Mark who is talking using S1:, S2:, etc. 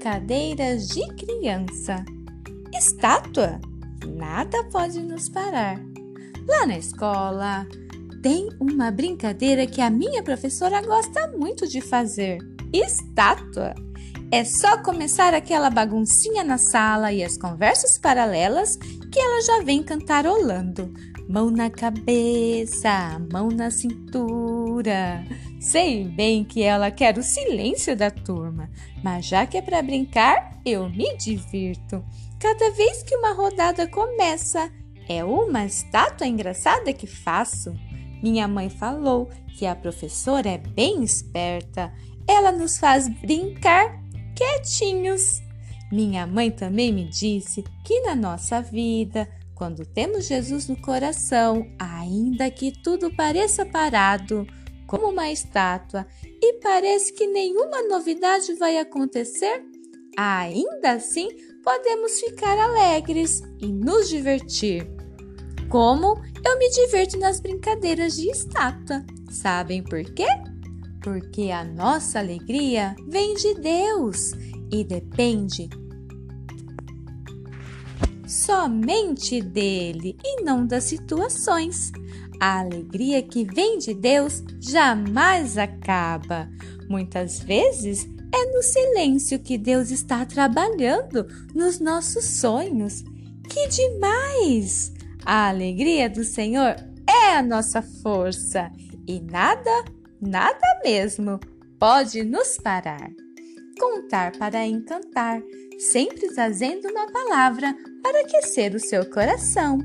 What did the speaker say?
S1: Brincadeiras de criança. Estátua? Nada pode nos parar. Lá na escola tem uma brincadeira que a minha professora gosta muito de fazer: estátua. É só começar aquela baguncinha na sala e as conversas paralelas que ela já vem cantarolando. Mão na cabeça, mão na cintura. Sei bem que ela quer o silêncio da turma, mas já que é para brincar, eu me divirto. Cada vez que uma rodada começa, é uma estátua engraçada que faço. Minha mãe falou que a professora é bem esperta. Ela nos faz brincar quietinhos. Minha mãe também me disse que na nossa vida, quando temos Jesus no coração, ainda que tudo pareça parado, como uma estátua e parece que nenhuma novidade vai acontecer, ainda assim podemos ficar alegres e nos divertir. Como eu me diverto nas brincadeiras de estátua. Sabem por quê? Porque a nossa alegria vem de Deus e depende somente dele e não das situações. A alegria que vem de Deus jamais acaba. Muitas vezes é no silêncio que Deus está trabalhando nos nossos sonhos. Que demais! A alegria do Senhor é a nossa força e nada, nada mesmo pode nos parar. Contar para encantar, sempre trazendo uma palavra para aquecer o seu coração.